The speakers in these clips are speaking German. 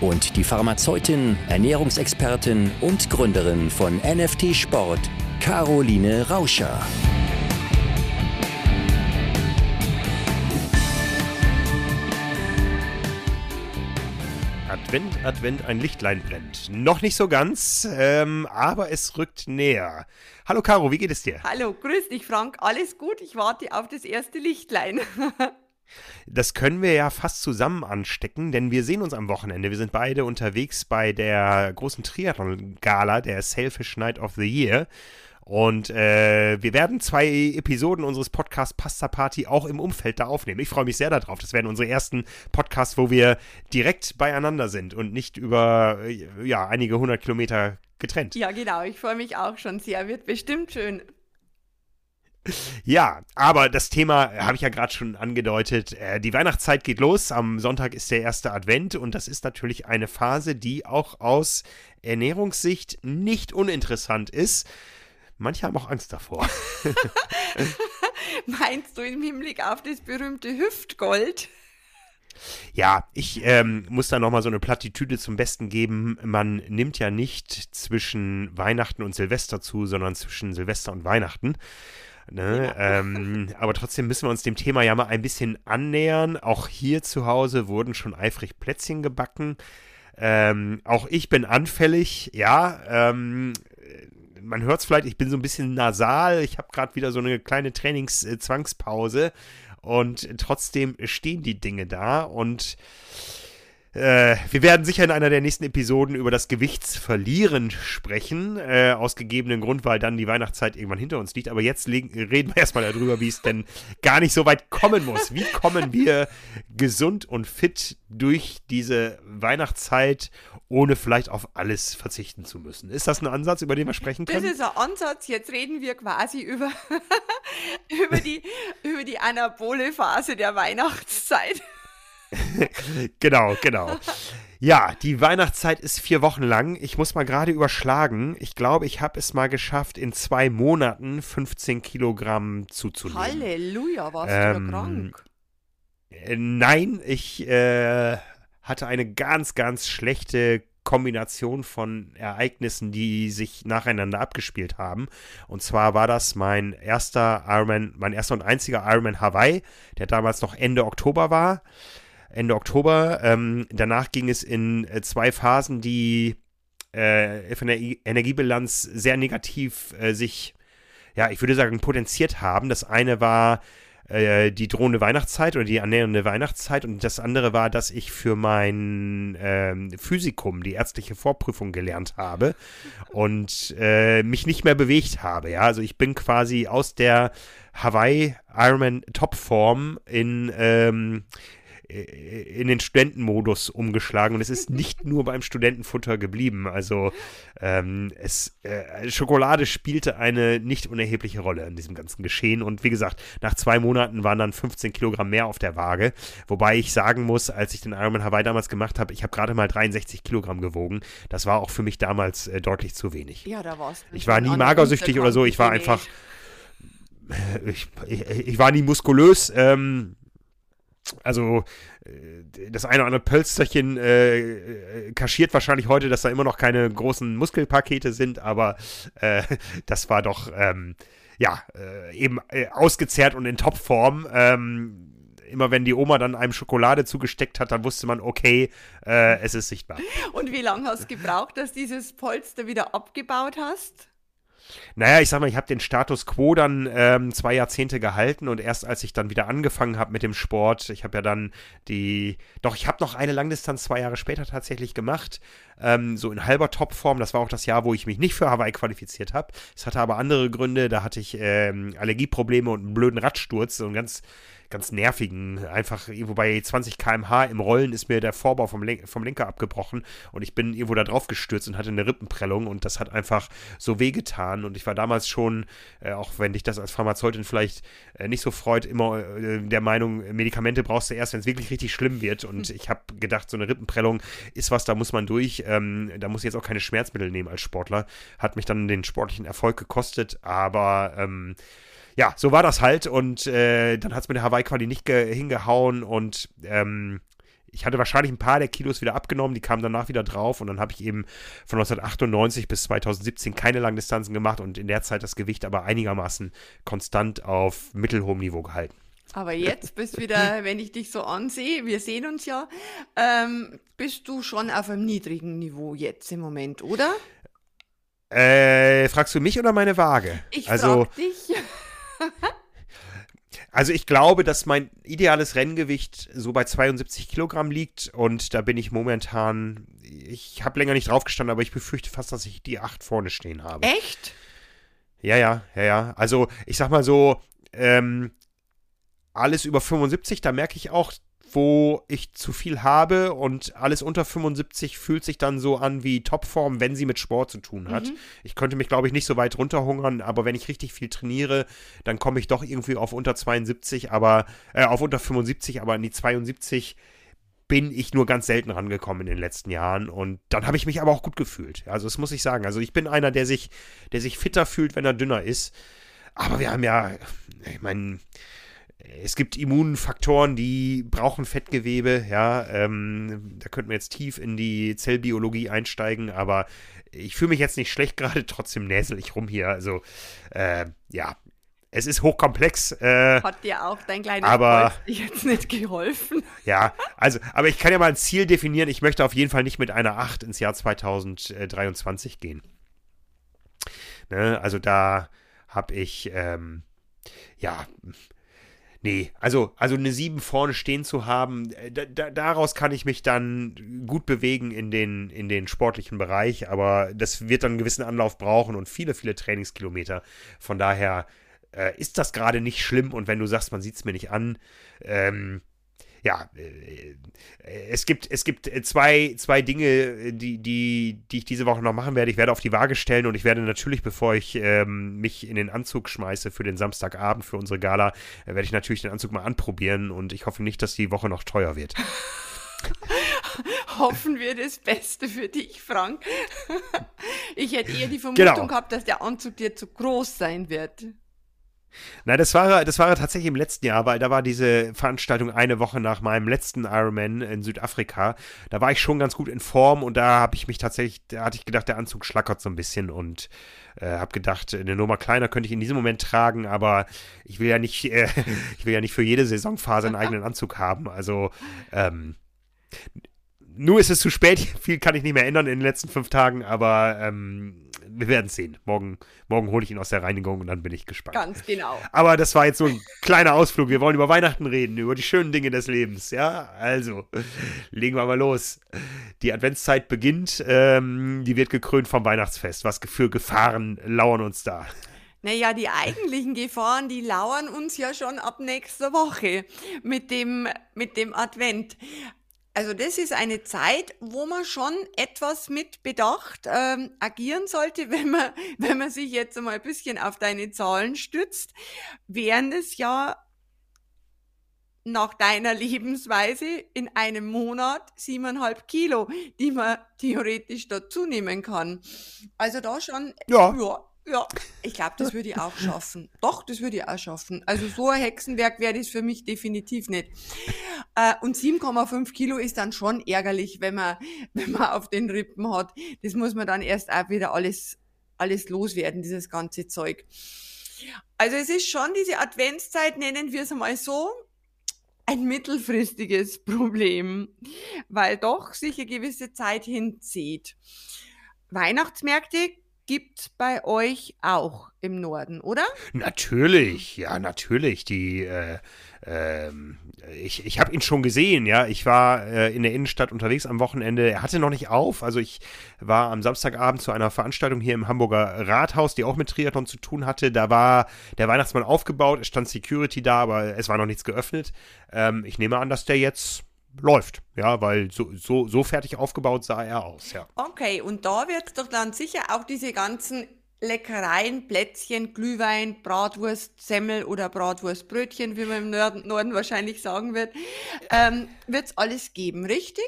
und die Pharmazeutin, Ernährungsexpertin und Gründerin von NFT Sport, Caroline Rauscher. Advent, Advent, ein Lichtlein brennt. Noch nicht so ganz, ähm, aber es rückt näher. Hallo Caro, wie geht es dir? Hallo, grüß dich Frank, alles gut, ich warte auf das erste Lichtlein. Das können wir ja fast zusammen anstecken, denn wir sehen uns am Wochenende. Wir sind beide unterwegs bei der großen Triathlon-Gala, der Selfish Night of the Year. Und äh, wir werden zwei Episoden unseres Podcasts Pasta Party auch im Umfeld da aufnehmen. Ich freue mich sehr darauf. Das werden unsere ersten Podcasts, wo wir direkt beieinander sind und nicht über äh, ja, einige hundert Kilometer getrennt. Ja, genau. Ich freue mich auch schon sehr. Wird bestimmt schön. Ja, aber das Thema habe ich ja gerade schon angedeutet. Äh, die Weihnachtszeit geht los. Am Sonntag ist der erste Advent und das ist natürlich eine Phase, die auch aus Ernährungssicht nicht uninteressant ist. Manche haben auch Angst davor. Meinst du im Hinblick auf das berühmte Hüftgold? Ja, ich ähm, muss da nochmal so eine Plattitüde zum Besten geben. Man nimmt ja nicht zwischen Weihnachten und Silvester zu, sondern zwischen Silvester und Weihnachten. Ne? Ja. Ähm, aber trotzdem müssen wir uns dem Thema ja mal ein bisschen annähern. Auch hier zu Hause wurden schon eifrig Plätzchen gebacken. Ähm, auch ich bin anfällig, ja. Ähm, man hört es vielleicht, ich bin so ein bisschen nasal. Ich habe gerade wieder so eine kleine Trainingszwangspause. Und trotzdem stehen die Dinge da. Und äh, wir werden sicher in einer der nächsten Episoden über das Gewichtsverlieren sprechen, äh, aus gegebenen Grund, weil dann die Weihnachtszeit irgendwann hinter uns liegt. Aber jetzt reden wir erstmal darüber, wie es denn gar nicht so weit kommen muss. Wie kommen wir gesund und fit durch diese Weihnachtszeit, ohne vielleicht auf alles verzichten zu müssen? Ist das ein Ansatz, über den wir sprechen können? Das ist ein Ansatz. Jetzt reden wir quasi über, über, die, über die anabole Phase der Weihnachtszeit. genau, genau. Ja, die Weihnachtszeit ist vier Wochen lang. Ich muss mal gerade überschlagen. Ich glaube, ich habe es mal geschafft, in zwei Monaten 15 Kilogramm zuzunehmen. Halleluja, warst ähm, du krank? Äh, nein, ich äh, hatte eine ganz, ganz schlechte Kombination von Ereignissen, die sich nacheinander abgespielt haben. Und zwar war das mein erster Ironman, mein erster und einziger Ironman Hawaii, der damals noch Ende Oktober war. Ende Oktober. Ähm, danach ging es in äh, zwei Phasen, die äh, von der Energiebilanz sehr negativ äh, sich, ja, ich würde sagen, potenziert haben. Das eine war äh, die drohende Weihnachtszeit oder die annähernde Weihnachtszeit und das andere war, dass ich für mein ähm, Physikum, die ärztliche Vorprüfung gelernt habe und äh, mich nicht mehr bewegt habe. Ja, also ich bin quasi aus der Hawaii Ironman Topform in ähm, äh, in den Studentenmodus umgeschlagen und es ist nicht nur beim Studentenfutter geblieben. Also ähm, es, äh, Schokolade spielte eine nicht unerhebliche Rolle in diesem ganzen Geschehen und wie gesagt, nach zwei Monaten waren dann 15 Kilogramm mehr auf der Waage, wobei ich sagen muss, als ich den Ironman Hawaii damals gemacht habe, ich habe gerade mal 63 Kilogramm gewogen. Das war auch für mich damals äh, deutlich zu wenig. Ja, da warst du. Ich war nie magersüchtig oder so, ich war einfach ich, ich, ich, war nie muskulös. Ähm, also äh, das eine oder andere Pölsterchen äh, äh, kaschiert wahrscheinlich heute, dass da immer noch keine großen Muskelpakete sind, aber äh, das war doch ähm, ja äh, eben äh, ausgezehrt und in Topform. Ähm, immer wenn die Oma dann einem Schokolade zugesteckt hat, dann wusste man, okay, es ist sichtbar. Und wie lange hast du gebraucht, dass dieses Polster wieder abgebaut hast? Naja, ich sag mal, ich habe den Status quo dann ähm, zwei Jahrzehnte gehalten und erst als ich dann wieder angefangen habe mit dem Sport, ich habe ja dann die, doch, ich habe noch eine Langdistanz zwei Jahre später tatsächlich gemacht, ähm, so in halber Topform. Das war auch das Jahr, wo ich mich nicht für Hawaii qualifiziert habe. Es hatte aber andere Gründe, da hatte ich ähm, Allergieprobleme und einen blöden Radsturz, so ein ganz ganz nervigen, einfach irgendwo bei 20 km/h im Rollen ist mir der Vorbau vom, Len vom Lenker abgebrochen und ich bin irgendwo da drauf gestürzt und hatte eine Rippenprellung und das hat einfach so wehgetan und ich war damals schon, äh, auch wenn dich das als Pharmazeutin vielleicht äh, nicht so freut, immer äh, der Meinung, Medikamente brauchst du erst, wenn es wirklich richtig schlimm wird und ich habe gedacht, so eine Rippenprellung ist was, da muss man durch, ähm, da muss ich jetzt auch keine Schmerzmittel nehmen als Sportler, hat mich dann den sportlichen Erfolg gekostet, aber ähm, ja, so war das halt und äh, dann hat es mit der Hawaii-Quali nicht hingehauen und ähm, ich hatte wahrscheinlich ein paar der Kilos wieder abgenommen, die kamen danach wieder drauf und dann habe ich eben von 1998 bis 2017 keine Langdistanzen gemacht und in der Zeit das Gewicht aber einigermaßen konstant auf mittelhohem Niveau gehalten. Aber jetzt bist wieder, wenn ich dich so ansehe, wir sehen uns ja, ähm, bist du schon auf einem niedrigen Niveau jetzt im Moment, oder? Äh, fragst du mich oder meine Waage? Ich also, frag dich. Also ich glaube, dass mein ideales Renngewicht so bei 72 Kilogramm liegt und da bin ich momentan, ich habe länger nicht draufgestanden, aber ich befürchte fast, dass ich die 8 vorne stehen habe. Echt? Ja, ja, ja, ja. Also ich sag mal so, ähm, alles über 75, da merke ich auch, wo ich zu viel habe und alles unter 75 fühlt sich dann so an wie Topform, wenn sie mit Sport zu tun hat. Mhm. Ich könnte mich, glaube ich, nicht so weit runterhungern, aber wenn ich richtig viel trainiere, dann komme ich doch irgendwie auf unter 72, aber äh, auf unter 75, aber an die 72 bin ich nur ganz selten rangekommen in den letzten Jahren und dann habe ich mich aber auch gut gefühlt. Also das muss ich sagen. Also ich bin einer, der sich, der sich fitter fühlt, wenn er dünner ist. Aber wir haben ja, ich meine, es gibt Immunfaktoren, die brauchen Fettgewebe, ja. Ähm, da könnten wir jetzt tief in die Zellbiologie einsteigen, aber ich fühle mich jetzt nicht schlecht gerade, trotzdem näsel ich rum hier. Also, äh, ja, es ist hochkomplex. Äh, Hat dir auch dein kleines aber, jetzt nicht geholfen? Ja, also, aber ich kann ja mal ein Ziel definieren. Ich möchte auf jeden Fall nicht mit einer 8 ins Jahr 2023 gehen. Ne? Also da habe ich, ähm, ja, Nee, also, also eine 7 vorne stehen zu haben, äh, da, da, daraus kann ich mich dann gut bewegen in den, in den sportlichen Bereich, aber das wird dann einen gewissen Anlauf brauchen und viele, viele Trainingskilometer. Von daher äh, ist das gerade nicht schlimm und wenn du sagst, man sieht es mir nicht an, ähm, ja, äh, es gibt, es gibt zwei, zwei Dinge, die, die, die ich diese Woche noch machen werde. Ich werde auf die Waage stellen und ich werde natürlich, bevor ich ähm, mich in den Anzug schmeiße für den Samstagabend, für unsere Gala, äh, werde ich natürlich den Anzug mal anprobieren und ich hoffe nicht, dass die Woche noch teuer wird. Hoffen wir das Beste für dich, Frank. Ich hätte eher die Vermutung genau. gehabt, dass der Anzug dir zu groß sein wird. Na, das war, das war tatsächlich im letzten Jahr, weil da war diese Veranstaltung eine Woche nach meinem letzten Ironman in Südafrika. Da war ich schon ganz gut in Form und da habe ich mich tatsächlich, da hatte ich gedacht, der Anzug schlackert so ein bisschen und äh, habe gedacht, eine Nummer kleiner könnte ich in diesem Moment tragen, aber ich will ja nicht, äh, ich will ja nicht für jede Saisonphase einen eigenen Anzug haben. Also ähm, nur ist es zu spät, viel kann ich nicht mehr ändern in den letzten fünf Tagen, aber ähm, wir werden sehen. Morgen, morgen hole ich ihn aus der Reinigung und dann bin ich gespannt. Ganz genau. Aber das war jetzt so ein kleiner Ausflug. Wir wollen über Weihnachten reden, über die schönen Dinge des Lebens. Ja, also legen wir mal los. Die Adventszeit beginnt. Ähm, die wird gekrönt vom Weihnachtsfest. Was für Gefahren lauern uns da? Naja, die eigentlichen Gefahren, die lauern uns ja schon ab nächster Woche mit dem, mit dem Advent. Also das ist eine Zeit, wo man schon etwas mit Bedacht ähm, agieren sollte, wenn man, wenn man sich jetzt mal ein bisschen auf deine Zahlen stützt, während es ja nach deiner Lebensweise in einem Monat siebeneinhalb Kilo, die man theoretisch dazu nehmen kann. Also da schon, ja, ja ja, ich glaube, das würde ich auch schaffen. Doch, das würde ich auch schaffen. Also so ein Hexenwerk wäre das für mich definitiv nicht. Äh, und 7,5 Kilo ist dann schon ärgerlich, wenn man, wenn man auf den Rippen hat. Das muss man dann erst auch wieder alles, alles loswerden, dieses ganze Zeug. Also es ist schon diese Adventszeit, nennen wir es mal so, ein mittelfristiges Problem, weil doch sich eine gewisse Zeit hinzieht. Weihnachtsmärkte gibt's bei euch auch im Norden, oder? Natürlich, ja, natürlich. Die, äh, ähm, ich, ich habe ihn schon gesehen, ja. Ich war äh, in der Innenstadt unterwegs am Wochenende. Er hatte noch nicht auf. Also ich war am Samstagabend zu einer Veranstaltung hier im Hamburger Rathaus, die auch mit Triathlon zu tun hatte. Da war der Weihnachtsmann aufgebaut, es stand Security da, aber es war noch nichts geöffnet. Ähm, ich nehme an, dass der jetzt läuft, ja, weil so, so, so fertig aufgebaut sah er aus, ja. Okay, und da wird es doch dann sicher auch diese ganzen Leckereien, Plätzchen, Glühwein, Bratwurst, Semmel oder Bratwurstbrötchen, wie man im Norden, Norden wahrscheinlich sagen wird, ähm, wird es alles geben, richtig?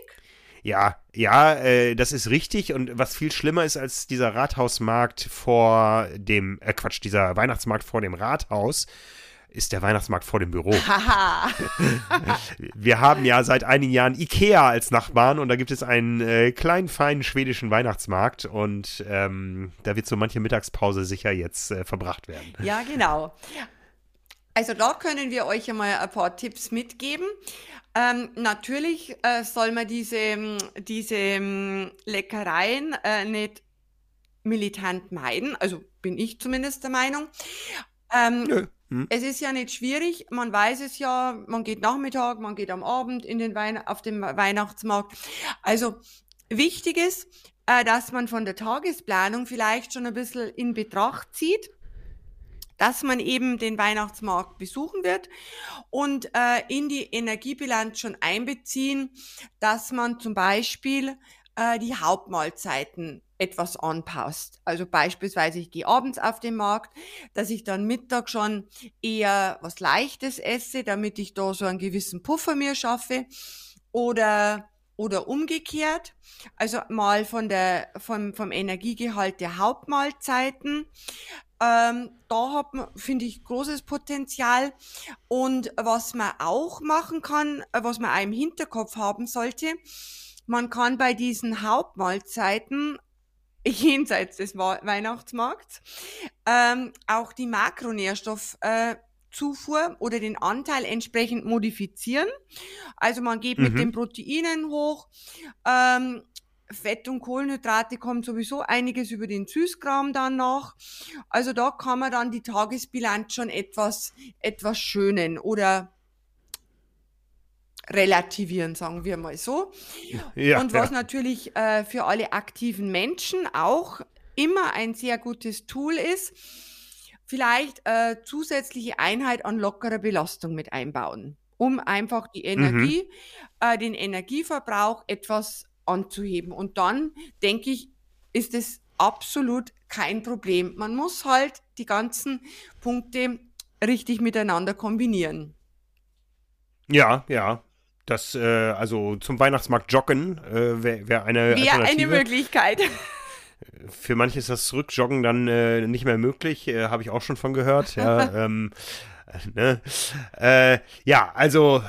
Ja, ja, äh, das ist richtig. Und was viel schlimmer ist als dieser Rathausmarkt vor dem, äh, Quatsch, dieser Weihnachtsmarkt vor dem Rathaus, ist der Weihnachtsmarkt vor dem Büro. Wir haben ja seit einigen Jahren Ikea als Nachbarn und da gibt es einen äh, kleinen, feinen schwedischen Weihnachtsmarkt und ähm, da wird so manche Mittagspause sicher jetzt äh, verbracht werden. Ja, genau. Also da können wir euch einmal ein paar Tipps mitgeben. Ähm, natürlich äh, soll man diese, diese Leckereien äh, nicht militant meiden, also bin ich zumindest der Meinung. Ähm, Nö. Hm? Es ist ja nicht schwierig, man weiß es ja, man geht Nachmittag, man geht am Abend in den Wein auf den Weihnachtsmarkt. Also wichtig ist, äh, dass man von der Tagesplanung vielleicht schon ein bisschen in Betracht zieht, dass man eben den Weihnachtsmarkt besuchen wird und äh, in die Energiebilanz schon einbeziehen, dass man zum Beispiel äh, die Hauptmahlzeiten etwas anpasst. Also beispielsweise, ich gehe abends auf den Markt, dass ich dann Mittag schon eher was Leichtes esse, damit ich da so einen gewissen Puffer mir schaffe. Oder oder umgekehrt, also mal von der, vom, vom Energiegehalt der Hauptmahlzeiten. Ähm, da hat man, finde ich, großes Potenzial. Und was man auch machen kann, was man auch im Hinterkopf haben sollte, man kann bei diesen Hauptmahlzeiten jenseits des Weihnachtsmarkts, ähm, auch die Makronährstoffzufuhr äh, oder den Anteil entsprechend modifizieren. Also man geht mhm. mit den Proteinen hoch. Ähm, Fett und Kohlenhydrate kommt sowieso einiges über den Süßkram dann nach. Also da kann man dann die Tagesbilanz schon etwas, etwas schönen oder relativieren, sagen wir mal so. Ja, und was ja. natürlich äh, für alle aktiven Menschen auch immer ein sehr gutes Tool ist, vielleicht äh, zusätzliche Einheit an lockerer Belastung mit einbauen, um einfach die Energie, mhm. äh, den Energieverbrauch etwas anzuheben. Und dann, denke ich, ist es absolut kein Problem. Man muss halt die ganzen Punkte richtig miteinander kombinieren. Ja, ja. Das, äh, also zum Weihnachtsmarkt joggen äh, wäre wär eine Wäre eine Möglichkeit. Für manche ist das Rückjoggen dann äh, nicht mehr möglich, äh, habe ich auch schon von gehört. Ja, ähm, ne? Äh, ja, also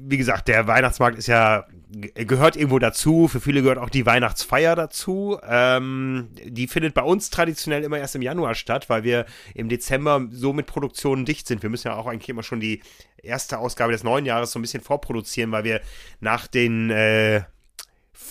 wie gesagt, der Weihnachtsmarkt ist ja gehört irgendwo dazu. Für viele gehört auch die Weihnachtsfeier dazu. Ähm, die findet bei uns traditionell immer erst im Januar statt, weil wir im Dezember so mit Produktionen dicht sind. Wir müssen ja auch eigentlich immer schon die erste Ausgabe des neuen Jahres so ein bisschen vorproduzieren, weil wir nach den äh,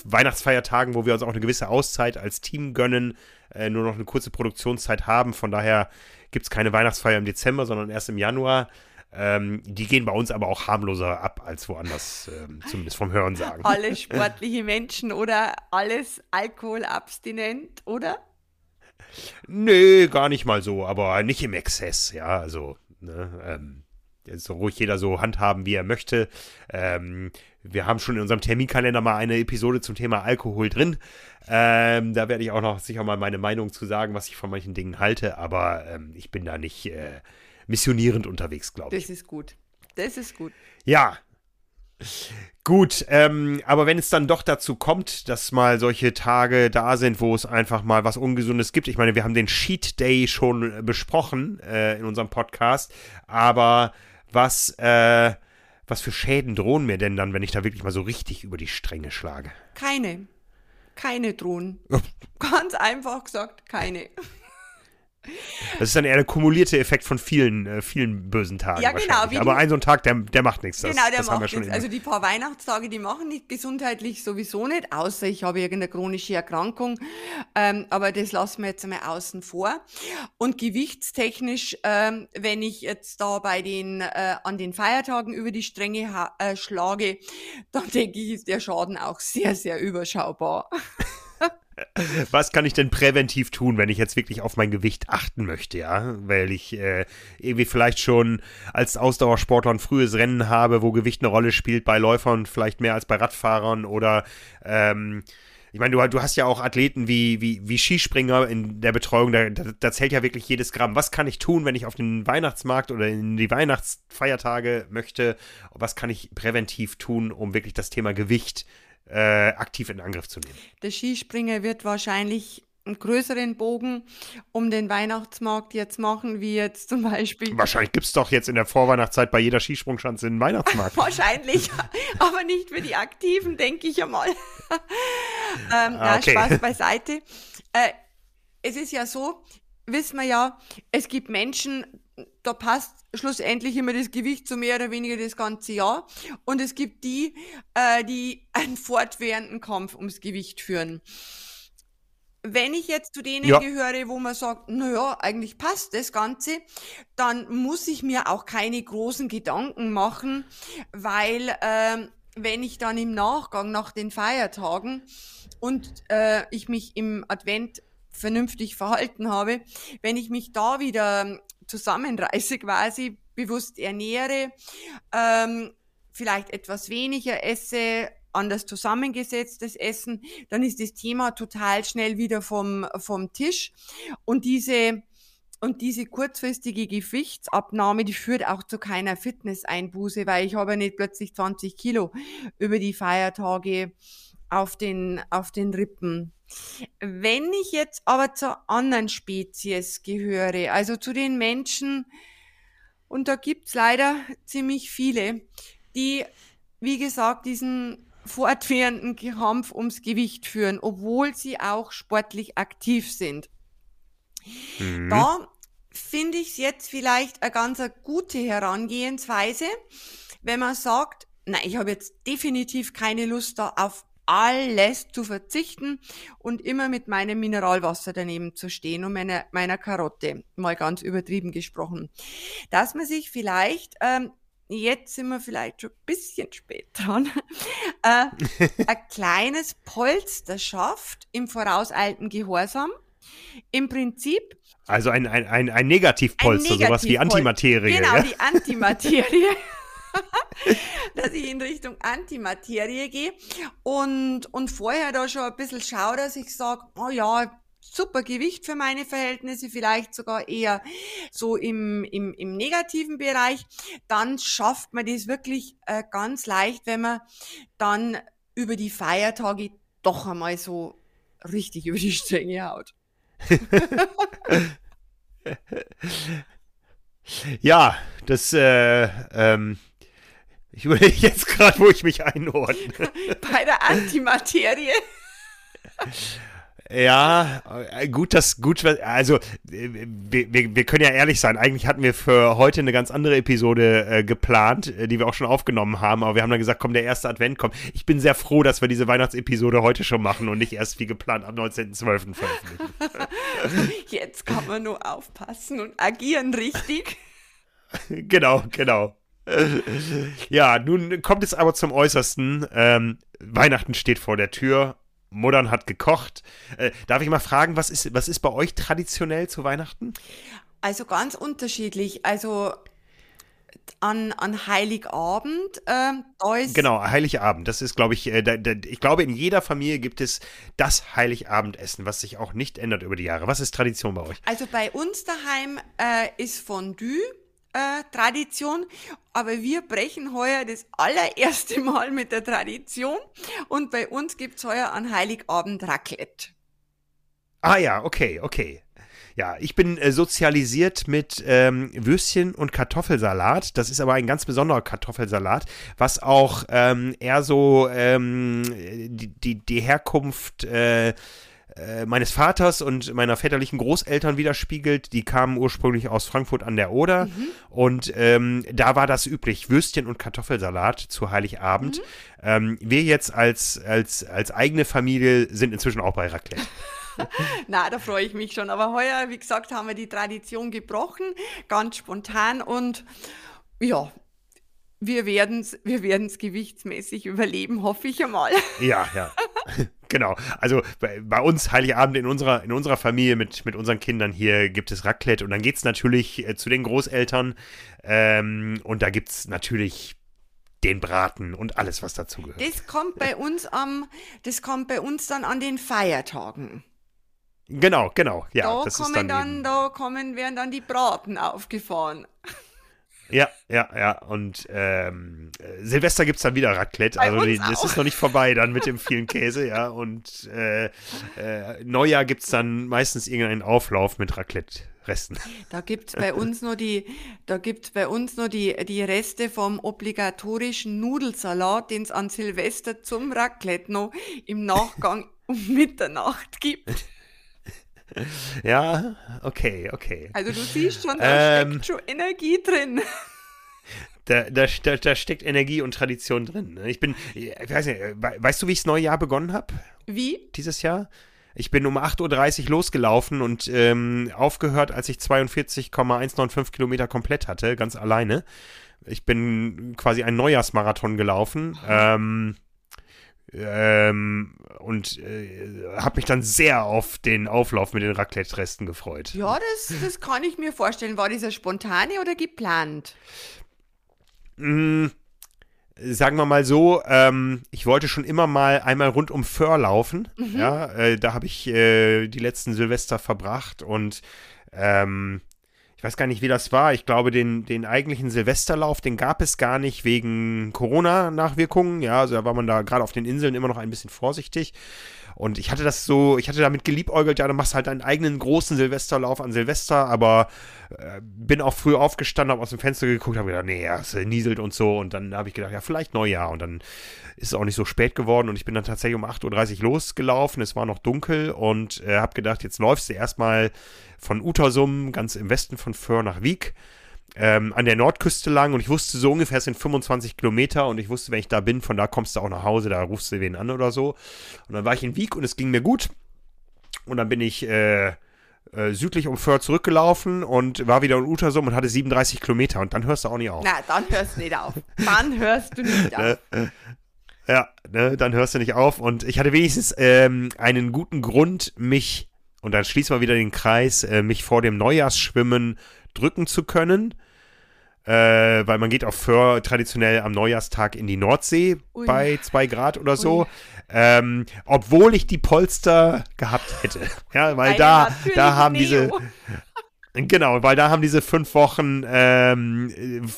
Weihnachtsfeiertagen, wo wir uns auch eine gewisse Auszeit als Team gönnen, äh, nur noch eine kurze Produktionszeit haben. Von daher gibt es keine Weihnachtsfeier im Dezember, sondern erst im Januar. Ähm, die gehen bei uns aber auch harmloser ab als woanders, ähm, zumindest vom Hören sagen. Alle sportliche Menschen oder alles alkoholabstinent, oder? Nee, gar nicht mal so, aber nicht im Exzess, ja, also, ne, ähm, so ruhig jeder so handhaben, wie er möchte. Ähm, wir haben schon in unserem Terminkalender mal eine Episode zum Thema Alkohol drin. Ähm, da werde ich auch noch sicher mal meine Meinung zu sagen, was ich von manchen Dingen halte, aber ähm, ich bin da nicht äh, missionierend unterwegs, glaube ich. Das ist gut. Das ist gut. Ja. Gut, ähm, aber wenn es dann doch dazu kommt, dass mal solche Tage da sind, wo es einfach mal was Ungesundes gibt, ich meine, wir haben den Cheat Day schon besprochen äh, in unserem Podcast, aber was, äh, was für Schäden drohen mir denn dann, wenn ich da wirklich mal so richtig über die Stränge schlage? Keine. Keine drohen. Ganz einfach gesagt, keine. Das ist dann eher der kumulierte Effekt von vielen, äh, vielen bösen Tagen. Ja, genau. Aber ein so ein Tag, der, der macht nichts. Das, genau, der das macht nichts. Also die paar Weihnachtstage, die machen nicht gesundheitlich sowieso nicht, außer ich habe irgendeine chronische Erkrankung. Ähm, aber das lassen wir jetzt einmal außen vor. Und gewichtstechnisch, ähm, wenn ich jetzt da bei den äh, an den Feiertagen über die Stränge äh, schlage, dann denke ich, ist der Schaden auch sehr, sehr überschaubar. Was kann ich denn präventiv tun, wenn ich jetzt wirklich auf mein Gewicht achten möchte, ja? Weil ich äh, irgendwie vielleicht schon als Ausdauersportler ein frühes Rennen habe, wo Gewicht eine Rolle spielt, bei Läufern vielleicht mehr als bei Radfahrern oder ähm, ich meine, du, du, hast ja auch Athleten wie, wie, wie Skispringer in der Betreuung, da, da, zählt ja wirklich jedes Gramm. Was kann ich tun, wenn ich auf den Weihnachtsmarkt oder in die Weihnachtsfeiertage möchte? Was kann ich präventiv tun, um wirklich das Thema Gewicht äh, aktiv in Angriff zu nehmen. Der Skispringer wird wahrscheinlich einen größeren Bogen um den Weihnachtsmarkt jetzt machen, wie jetzt zum Beispiel. Wahrscheinlich gibt es doch jetzt in der Vorweihnachtszeit bei jeder Skisprungschanze einen Weihnachtsmarkt. Wahrscheinlich, aber nicht für die Aktiven, denke ich einmal. ähm, ah, okay. na, Spaß beiseite. Äh, es ist ja so, wissen wir ja, es gibt Menschen, da passt schlussendlich immer das Gewicht so mehr oder weniger das ganze Jahr. Und es gibt die, äh, die einen fortwährenden Kampf ums Gewicht führen. Wenn ich jetzt zu denen ja. gehöre, wo man sagt, naja, eigentlich passt das Ganze, dann muss ich mir auch keine großen Gedanken machen, weil äh, wenn ich dann im Nachgang nach den Feiertagen und äh, ich mich im Advent vernünftig verhalten habe, wenn ich mich da wieder zusammenreiße quasi, bewusst ernähre, ähm, vielleicht etwas weniger esse, anders zusammengesetztes Essen, dann ist das Thema total schnell wieder vom, vom Tisch. Und diese, und diese kurzfristige Gewichtsabnahme, die führt auch zu keiner Fitnesseinbuße, weil ich habe nicht plötzlich 20 Kilo über die Feiertage auf den, auf den Rippen. Wenn ich jetzt aber zur anderen Spezies gehöre, also zu den Menschen, und da gibt's leider ziemlich viele, die, wie gesagt, diesen fortwährenden Kampf ums Gewicht führen, obwohl sie auch sportlich aktiv sind. Mhm. Da finde ich es jetzt vielleicht eine ganz eine gute Herangehensweise, wenn man sagt, nein, ich habe jetzt definitiv keine Lust da auf alles zu verzichten und immer mit meinem Mineralwasser daneben zu stehen und meiner, meiner Karotte, mal ganz übertrieben gesprochen. Dass man sich vielleicht, ähm, jetzt sind wir vielleicht schon ein bisschen spät dran, äh, ein kleines Polster schafft im vorauseilten Gehorsam. Im Prinzip. Also ein, ein, ein, ein Negativpolster, ein Negativpol sowas wie Antimaterie. Genau, ja? die Antimaterie. dass ich in Richtung Antimaterie gehe und, und vorher da schon ein bisschen schaue, dass ich sage, oh ja, super Gewicht für meine Verhältnisse, vielleicht sogar eher so im, im, im negativen Bereich, dann schafft man das wirklich äh, ganz leicht, wenn man dann über die Feiertage doch einmal so richtig über die Stränge haut. ja, das äh, ähm, ich überlege jetzt gerade, wo ich mich einordne. Bei der Antimaterie. Ja, äh, gut, das gut, also wir, wir, wir können ja ehrlich sein, eigentlich hatten wir für heute eine ganz andere Episode äh, geplant, äh, die wir auch schon aufgenommen haben, aber wir haben dann gesagt, komm, der erste Advent kommt. Ich bin sehr froh, dass wir diese Weihnachtsepisode heute schon machen und nicht erst wie geplant am 19.12. veröffentlichen. Jetzt kann man nur aufpassen und agieren richtig. genau, genau ja, nun kommt es aber zum Äußersten. Ähm, Weihnachten steht vor der Tür. Muttern hat gekocht. Äh, darf ich mal fragen, was ist, was ist bei euch traditionell zu Weihnachten? Also ganz unterschiedlich. Also an, an Heiligabend. Äh, da ist genau, Heiligabend. Das ist, glaube ich, äh, da, da, ich glaube, in jeder Familie gibt es das Heiligabendessen, was sich auch nicht ändert über die Jahre. Was ist Tradition bei euch? Also bei uns daheim äh, ist Fondue äh, Tradition, aber wir brechen heuer das allererste Mal mit der Tradition und bei uns gibt's heuer an Heiligabend Raclette. Ah ja, okay, okay. Ja, ich bin äh, sozialisiert mit ähm, Würstchen und Kartoffelsalat. Das ist aber ein ganz besonderer Kartoffelsalat, was auch ähm, eher so ähm, die, die, die Herkunft äh, äh, meines Vaters und meiner väterlichen Großeltern widerspiegelt. Die kamen ursprünglich aus Frankfurt an der Oder mhm. und ähm, da war das üblich, Würstchen und Kartoffelsalat zu Heiligabend. Mhm. Ähm, wir jetzt als, als, als eigene Familie sind inzwischen auch bei Raclette. Na, da freue ich mich schon. Aber heuer, wie gesagt, haben wir die Tradition gebrochen, ganz spontan und ja, wir werden es wir werden's gewichtsmäßig überleben, hoffe ich einmal. Ja, ja. genau. Also bei, bei, uns Heiligabend in unserer, in unserer Familie mit, mit unseren Kindern hier gibt es Raclette und dann geht es natürlich äh, zu den Großeltern ähm, und da gibt es natürlich den Braten und alles, was dazu gehört. Das kommt bei uns am, das kommt bei uns dann an den Feiertagen. Genau, genau, ja. Da das kommen dann, dann da kommen, werden dann die Braten aufgefahren. Ja, ja, ja. Und ähm, Silvester gibt es dann wieder Raclette. Bei also die, das ist noch nicht vorbei dann mit dem vielen Käse, ja. Und äh, äh, Neujahr gibt es dann meistens irgendeinen Auflauf mit Raclette-Resten. Da gibt es bei uns nur die, da gibt's bei uns nur die, die Reste vom obligatorischen Nudelsalat, den es an Silvester zum Raclette noch im Nachgang um Mitternacht gibt. Ja, okay, okay. Also du siehst schon, da ähm, steckt schon Energie drin. Da, da, da, da, steckt Energie und Tradition drin. Ne? Ich bin, ich weiß nicht, weißt du, wie ich das neue Jahr begonnen habe? Wie? Dieses Jahr? Ich bin um 8.30 Uhr losgelaufen und ähm, aufgehört, als ich 42,195 Kilometer komplett hatte, ganz alleine. Ich bin quasi einen Neujahrsmarathon gelaufen. Ähm, ähm, und äh, habe mich dann sehr auf den Auflauf mit den Raclette-Resten gefreut. Ja, das, das kann ich mir vorstellen. War dieser spontane oder geplant? Mm, sagen wir mal so, ähm, ich wollte schon immer mal einmal rund um Föhr laufen. Mhm. Ja, äh, da habe ich äh, die letzten Silvester verbracht und ähm, weiß gar nicht, wie das war. Ich glaube, den, den eigentlichen Silvesterlauf, den gab es gar nicht wegen Corona-Nachwirkungen. Ja, also da war man da gerade auf den Inseln immer noch ein bisschen vorsichtig. Und ich hatte das so, ich hatte damit geliebäugelt, ja, du machst halt deinen eigenen großen Silvesterlauf an Silvester, aber äh, bin auch früh aufgestanden, habe aus dem Fenster geguckt, habe gedacht, nee, es nieselt und so. Und dann habe ich gedacht, ja, vielleicht Neujahr. Und dann ist es auch nicht so spät geworden und ich bin dann tatsächlich um 8.30 Uhr losgelaufen. Es war noch dunkel und äh, habe gedacht, jetzt läufst du erstmal von Utersum, ganz im Westen von Föhr nach Wieg ähm, an der Nordküste lang und ich wusste so ungefähr, es sind 25 Kilometer und ich wusste, wenn ich da bin, von da kommst du auch nach Hause, da rufst du wen an oder so. Und dann war ich in Wieg und es ging mir gut. Und dann bin ich äh, äh, südlich um Föhr zurückgelaufen und war wieder in Utersum und hatte 37 Kilometer und dann hörst du auch nicht auf. Na, dann hörst du nicht auf. Dann hörst du nicht auf. Ja, ne, dann hörst du nicht auf. Und ich hatte wenigstens ähm, einen guten Grund, mich, und dann schließen wir wieder den Kreis, äh, mich vor dem Neujahrsschwimmen drücken zu können. Äh, weil man geht auf Föhr traditionell am Neujahrstag in die Nordsee Ui. bei zwei Grad oder so. Ähm, obwohl ich die Polster gehabt hätte. Ja, weil Eine da, da haben Neo. diese. Genau, weil da haben diese fünf Wochen ähm,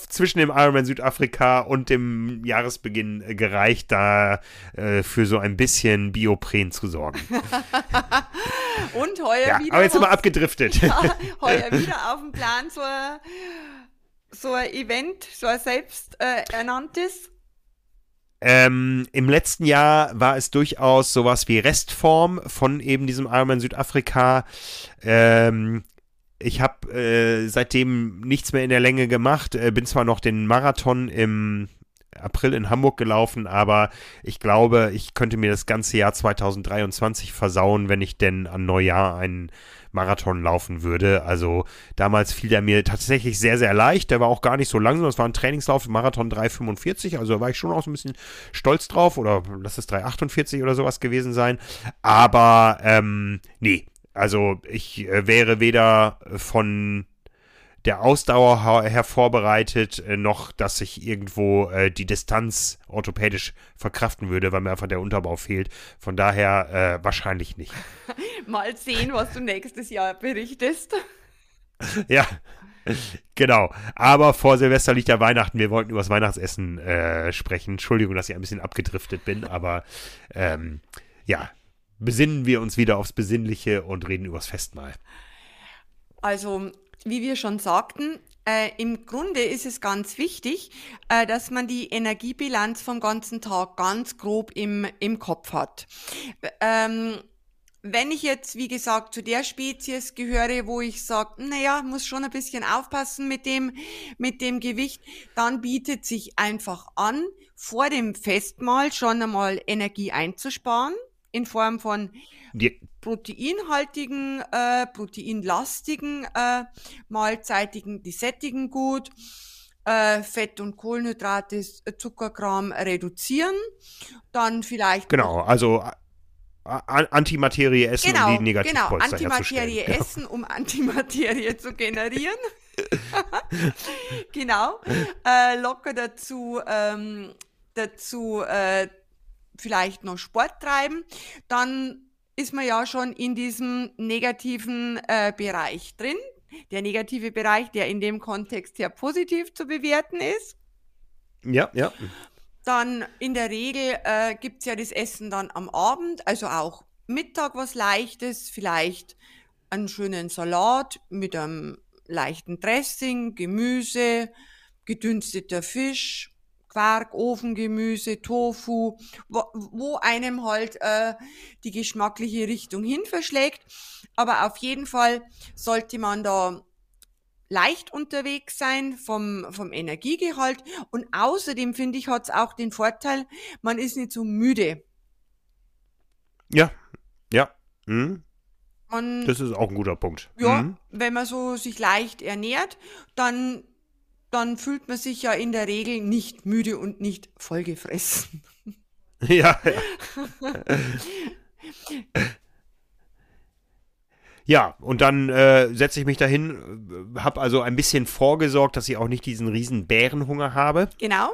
zwischen dem Ironman Südafrika und dem Jahresbeginn gereicht, da äh, für so ein bisschen Biopren zu sorgen. und heuer ja, wieder. Aber jetzt sind wir abgedriftet. Ja, heuer wieder auf dem Plan ein, so ein Event, so ein selbsternanntes. Äh, ähm, Im letzten Jahr war es durchaus sowas wie Restform von eben diesem Ironman Südafrika. Ähm, ich habe äh, seitdem nichts mehr in der Länge gemacht. Äh, bin zwar noch den Marathon im April in Hamburg gelaufen, aber ich glaube, ich könnte mir das ganze Jahr 2023 versauen, wenn ich denn an Neujahr einen Marathon laufen würde. Also damals fiel der mir tatsächlich sehr, sehr leicht. Der war auch gar nicht so langsam. Das war ein Trainingslauf, Marathon 3,45. Also da war ich schon auch so ein bisschen stolz drauf. Oder lass es 3,48 oder sowas gewesen sein. Aber ähm, nee, also ich äh, wäre weder von der Ausdauer her vorbereitet, äh, noch dass ich irgendwo äh, die Distanz orthopädisch verkraften würde, weil mir einfach der Unterbau fehlt. Von daher äh, wahrscheinlich nicht. Mal sehen, was du nächstes Jahr berichtest. ja, genau. Aber vor Silvester liegt ja Weihnachten. Wir wollten über das Weihnachtsessen äh, sprechen. Entschuldigung, dass ich ein bisschen abgedriftet bin, aber ähm, ja, besinnen wir uns wieder aufs Besinnliche und reden übers Festmahl. Also, wie wir schon sagten, äh, im Grunde ist es ganz wichtig, äh, dass man die Energiebilanz vom ganzen Tag ganz grob im, im Kopf hat. Ähm, wenn ich jetzt, wie gesagt, zu der Spezies gehöre, wo ich sage, naja, muss schon ein bisschen aufpassen mit dem, mit dem Gewicht, dann bietet sich einfach an, vor dem Festmahl schon einmal Energie einzusparen in Form von die proteinhaltigen, äh, proteinlastigen äh, Mahlzeitigen, die sättigen gut, äh, Fett und Kohlenhydrate, Zuckerkram reduzieren, dann vielleicht genau, also Antimaterie essen, genau, um die Negativpolster Genau, Antimaterie genau. essen, um Antimaterie zu generieren. genau. Äh, locker dazu, ähm, dazu äh, vielleicht noch Sport treiben. Dann ist man ja schon in diesem negativen äh, Bereich drin. Der negative Bereich, der in dem Kontext sehr positiv zu bewerten ist. Ja, ja. Dann in der Regel äh, gibt es ja das Essen dann am Abend, also auch Mittag was Leichtes, vielleicht einen schönen Salat mit einem leichten Dressing, Gemüse, gedünsteter Fisch, Quark, Ofengemüse, Tofu, wo, wo einem halt äh, die geschmackliche Richtung hin verschlägt. Aber auf jeden Fall sollte man da leicht unterwegs sein vom, vom Energiegehalt. Und außerdem finde ich, hat es auch den Vorteil, man ist nicht so müde. Ja, ja. Mhm. Man, das ist auch ein guter Punkt. Ja, mhm. wenn man so sich leicht ernährt, dann, dann fühlt man sich ja in der Regel nicht müde und nicht vollgefressen. Ja, ja. Ja, und dann äh, setze ich mich dahin, äh, habe also ein bisschen vorgesorgt, dass ich auch nicht diesen riesen Bärenhunger habe. Genau.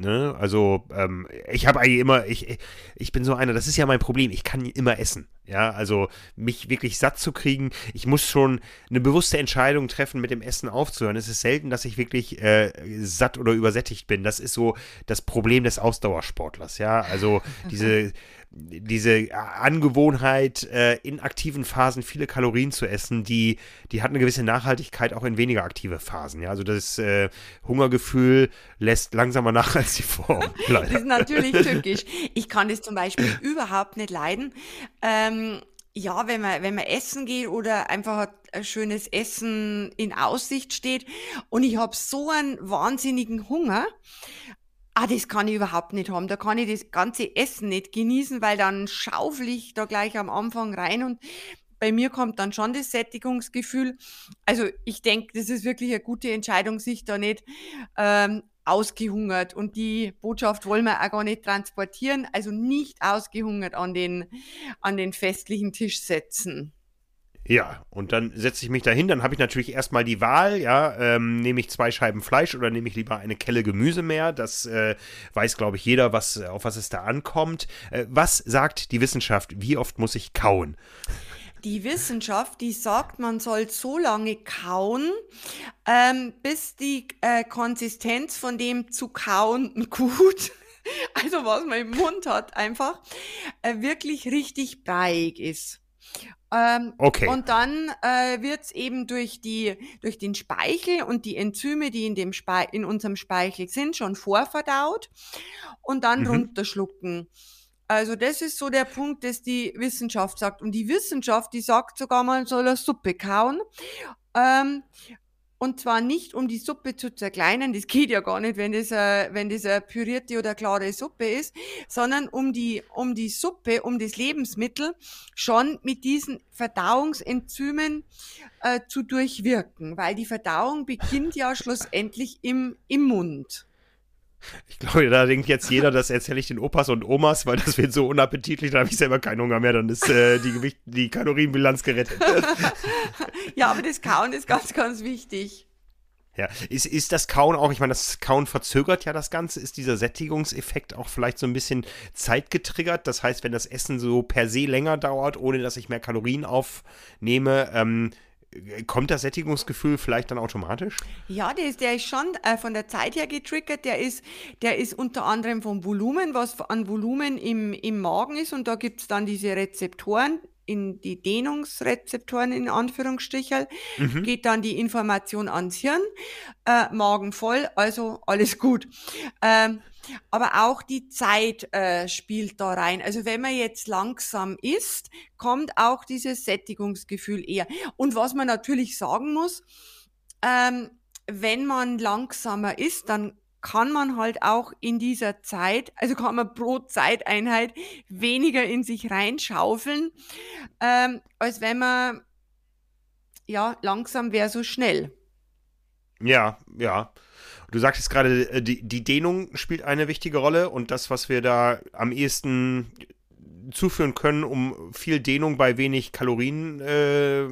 Ne? Also ähm, ich habe eigentlich immer, ich, ich bin so einer, das ist ja mein Problem, ich kann immer essen. Ja, also mich wirklich satt zu kriegen, ich muss schon eine bewusste Entscheidung treffen, mit dem Essen aufzuhören. Es ist selten, dass ich wirklich äh, satt oder übersättigt bin. Das ist so das Problem des Ausdauersportlers. Ja, also diese diese Angewohnheit, äh, in aktiven Phasen viele Kalorien zu essen, die, die hat eine gewisse Nachhaltigkeit auch in weniger aktive Phasen. Ja? Also das äh, Hungergefühl lässt langsamer nach als die Form. das ist natürlich tückisch. Ich kann das zum Beispiel überhaupt nicht leiden. Ähm, ja, wenn man, wenn man essen geht oder einfach ein schönes Essen in Aussicht steht und ich habe so einen wahnsinnigen Hunger ah, das kann ich überhaupt nicht haben. Da kann ich das ganze Essen nicht genießen, weil dann schaufel ich da gleich am Anfang rein und bei mir kommt dann schon das Sättigungsgefühl. Also ich denke, das ist wirklich eine gute Entscheidung, sich da nicht ähm, ausgehungert. Und die Botschaft wollen wir auch gar nicht transportieren. Also nicht ausgehungert an den, an den festlichen Tisch setzen. Ja, und dann setze ich mich dahin, dann habe ich natürlich erstmal die Wahl, ja, ähm, nehme ich zwei Scheiben Fleisch oder nehme ich lieber eine Kelle Gemüse mehr? Das äh, weiß, glaube ich, jeder, was, auf was es da ankommt. Äh, was sagt die Wissenschaft? Wie oft muss ich kauen? Die Wissenschaft, die sagt, man soll so lange kauen, ähm, bis die äh, Konsistenz von dem zu kauen gut, also was man im Mund hat, einfach äh, wirklich richtig breiig ist. Ähm, okay. Und dann äh, wird es eben durch, die, durch den Speichel und die Enzyme, die in, dem Spe in unserem Speichel sind, schon vorverdaut und dann mhm. runterschlucken. Also das ist so der Punkt, dass die Wissenschaft sagt. Und die Wissenschaft, die sagt sogar, man soll eine Suppe kauen. Ähm, und zwar nicht, um die Suppe zu zerkleinern, das geht ja gar nicht, wenn das, eine, wenn das eine pürierte oder klare Suppe ist, sondern um die, um die Suppe, um das Lebensmittel schon mit diesen Verdauungsenzymen äh, zu durchwirken, weil die Verdauung beginnt ja schlussendlich im, im Mund. Ich glaube, da denkt jetzt jeder, das erzähle ich den Opas und Omas, weil das wird so unappetitlich, da habe ich selber keinen Hunger mehr, dann ist äh, die, Gewicht, die Kalorienbilanz gerettet. ja, aber das Kauen ist ganz, ganz wichtig. Ja, ist, ist das Kauen auch, ich meine, das Kauen verzögert ja das Ganze, ist dieser Sättigungseffekt auch vielleicht so ein bisschen zeitgetriggert? Das heißt, wenn das Essen so per se länger dauert, ohne dass ich mehr Kalorien aufnehme, ähm, kommt das Sättigungsgefühl vielleicht dann automatisch? Ja, der ist, der ist schon äh, von der Zeit her getriggert. Der ist, der ist unter anderem vom Volumen, was an Volumen im, im Magen ist. Und da gibt es dann diese Rezeptoren, in die Dehnungsrezeptoren in Anführungsstrichen, mhm. geht dann die Information ans Hirn, äh, Magen voll, also alles gut. Ähm, aber auch die Zeit äh, spielt da rein. Also wenn man jetzt langsam isst, kommt auch dieses Sättigungsgefühl eher. Und was man natürlich sagen muss, ähm, wenn man langsamer isst, dann kann man halt auch in dieser Zeit, also kann man pro Zeiteinheit weniger in sich reinschaufeln, ähm, als wenn man ja langsam wäre so schnell. Ja, ja. Du sagtest gerade, äh, die, die Dehnung spielt eine wichtige Rolle und das, was wir da am ehesten zuführen können, um viel Dehnung bei wenig Kalorien äh,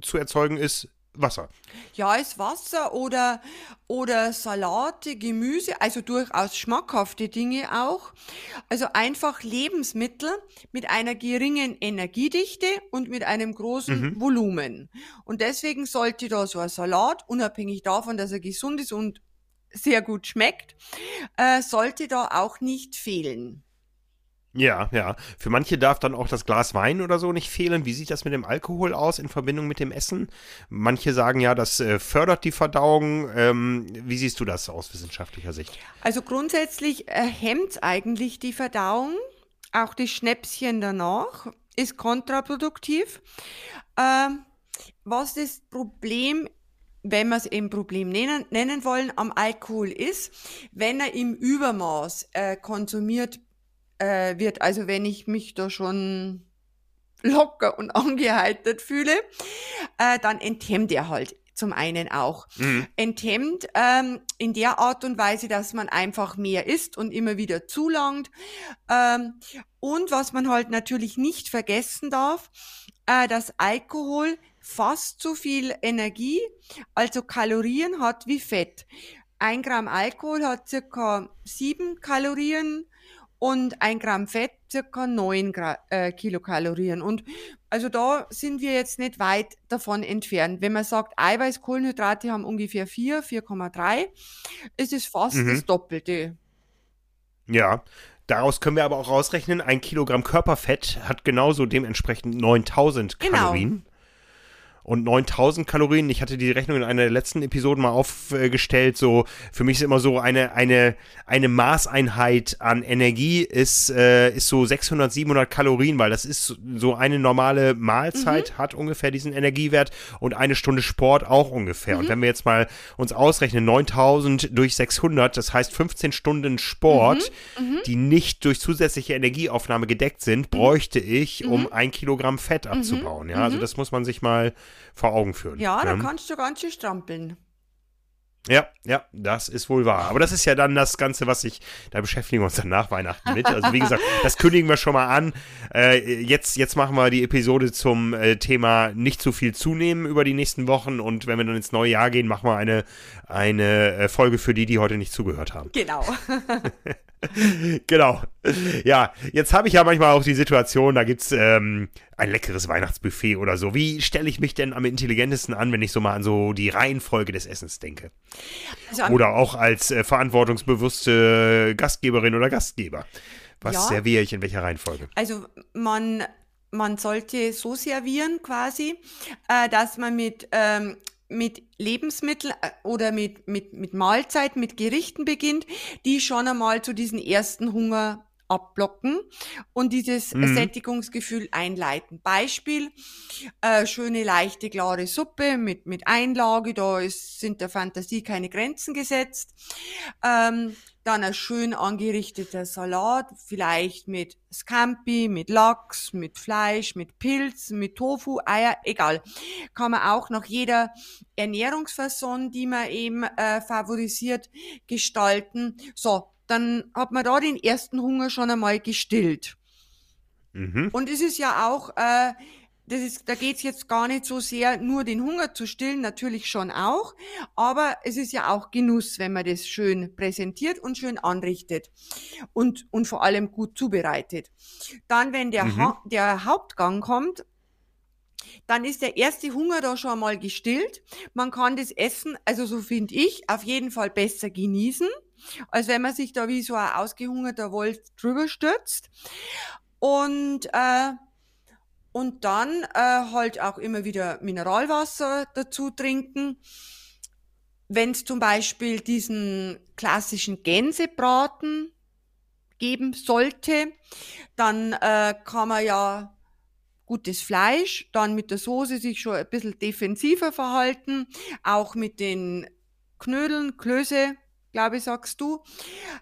zu erzeugen, ist Wasser. Ja, ist Wasser oder, oder Salate, Gemüse, also durchaus schmackhafte Dinge auch. Also einfach Lebensmittel mit einer geringen Energiedichte und mit einem großen mhm. Volumen. Und deswegen sollte da so ein Salat, unabhängig davon, dass er gesund ist und sehr gut schmeckt, äh, sollte da auch nicht fehlen. Ja, ja. Für manche darf dann auch das Glas Wein oder so nicht fehlen. Wie sieht das mit dem Alkohol aus in Verbindung mit dem Essen? Manche sagen ja, das äh, fördert die Verdauung. Ähm, wie siehst du das aus wissenschaftlicher Sicht? Also grundsätzlich äh, hemmt eigentlich die Verdauung. Auch das Schnäpschen danach ist kontraproduktiv. Ähm, was das Problem wenn wir es eben Problem nennen, nennen wollen, am Alkohol ist, wenn er im Übermaß äh, konsumiert äh, wird. Also wenn ich mich da schon locker und angeheitert fühle, äh, dann enthemmt er halt zum einen auch. Mhm. Enthemmt ähm, in der Art und Weise, dass man einfach mehr isst und immer wieder zulangt. Ähm, und was man halt natürlich nicht vergessen darf, äh, dass Alkohol fast so viel Energie, also Kalorien hat wie Fett. Ein Gramm Alkohol hat circa sieben Kalorien und ein Gramm Fett circa neun Gra äh, Kilokalorien. Und also da sind wir jetzt nicht weit davon entfernt. Wenn man sagt, Eiweiß, Kohlenhydrate haben ungefähr 4, 4,3, ist es fast mhm. das Doppelte. Ja, Daraus können wir aber auch rausrechnen, ein Kilogramm Körperfett hat genauso dementsprechend 9000 genau. Kalorien und 9000 Kalorien. Ich hatte die Rechnung in einer der letzten Episoden mal aufgestellt. So, für mich ist immer so eine, eine, eine Maßeinheit an Energie ist, äh, ist so 600, 700 Kalorien, weil das ist so eine normale Mahlzeit, mhm. hat ungefähr diesen Energiewert und eine Stunde Sport auch ungefähr. Mhm. Und wenn wir jetzt mal uns ausrechnen, 9000 durch 600, das heißt 15 Stunden Sport, mhm. mhm. die nicht durch zusätzliche Energieaufnahme gedeckt sind, mhm. bräuchte ich, um mhm. ein Kilogramm Fett abzubauen. Ja, also das muss man sich mal vor Augen führen. Ja, da kannst du ganz schön strampeln. Ja, ja, das ist wohl wahr. Aber das ist ja dann das Ganze, was ich, da beschäftigen wir uns dann nach Weihnachten mit. Also wie gesagt, das kündigen wir schon mal an. Äh, jetzt, jetzt machen wir die Episode zum äh, Thema nicht zu viel zunehmen über die nächsten Wochen und wenn wir dann ins neue Jahr gehen, machen wir eine, eine äh, Folge für die, die heute nicht zugehört haben. Genau. genau. Ja, jetzt habe ich ja manchmal auch die Situation, da gibt's ähm, ein leckeres Weihnachtsbuffet oder so. Wie stelle ich mich denn am intelligentesten an, wenn ich so mal an so die Reihenfolge des Essens denke? Also oder auch als äh, verantwortungsbewusste Gastgeberin oder Gastgeber. Was ja, serviere ich in welcher Reihenfolge? Also man man sollte so servieren quasi, äh, dass man mit ähm, mit Lebensmitteln äh, oder mit, mit, mit Mahlzeiten, mit Gerichten beginnt, die schon einmal zu diesem ersten Hunger abblocken und dieses mhm. Sättigungsgefühl einleiten. Beispiel, äh, schöne, leichte, klare Suppe mit, mit Einlage, da ist, sind der Fantasie keine Grenzen gesetzt. Ähm, dann ein schön angerichteter Salat, vielleicht mit Scampi, mit Lachs, mit Fleisch, mit Pilz, mit Tofu, Eier, egal. Kann man auch nach jeder Ernährungsfasson, die man eben äh, favorisiert, gestalten. So, dann hat man da den ersten Hunger schon einmal gestillt. Mhm. Und es ist ja auch äh, das ist, da geht's jetzt gar nicht so sehr, nur den Hunger zu stillen, natürlich schon auch, aber es ist ja auch Genuss, wenn man das schön präsentiert und schön anrichtet und, und vor allem gut zubereitet. Dann, wenn der, mhm. ha der Hauptgang kommt, dann ist der erste Hunger da schon mal gestillt. Man kann das Essen, also so finde ich, auf jeden Fall besser genießen, als wenn man sich da wie so ein ausgehungerter Wolf drüber stürzt. Und äh, und dann äh, halt auch immer wieder Mineralwasser dazu trinken. wenn es zum Beispiel diesen klassischen Gänsebraten geben sollte, dann äh, kann man ja gutes Fleisch, dann mit der Soße sich schon ein bisschen defensiver verhalten, auch mit den Knödeln, Klöße, glaube ich, sagst du,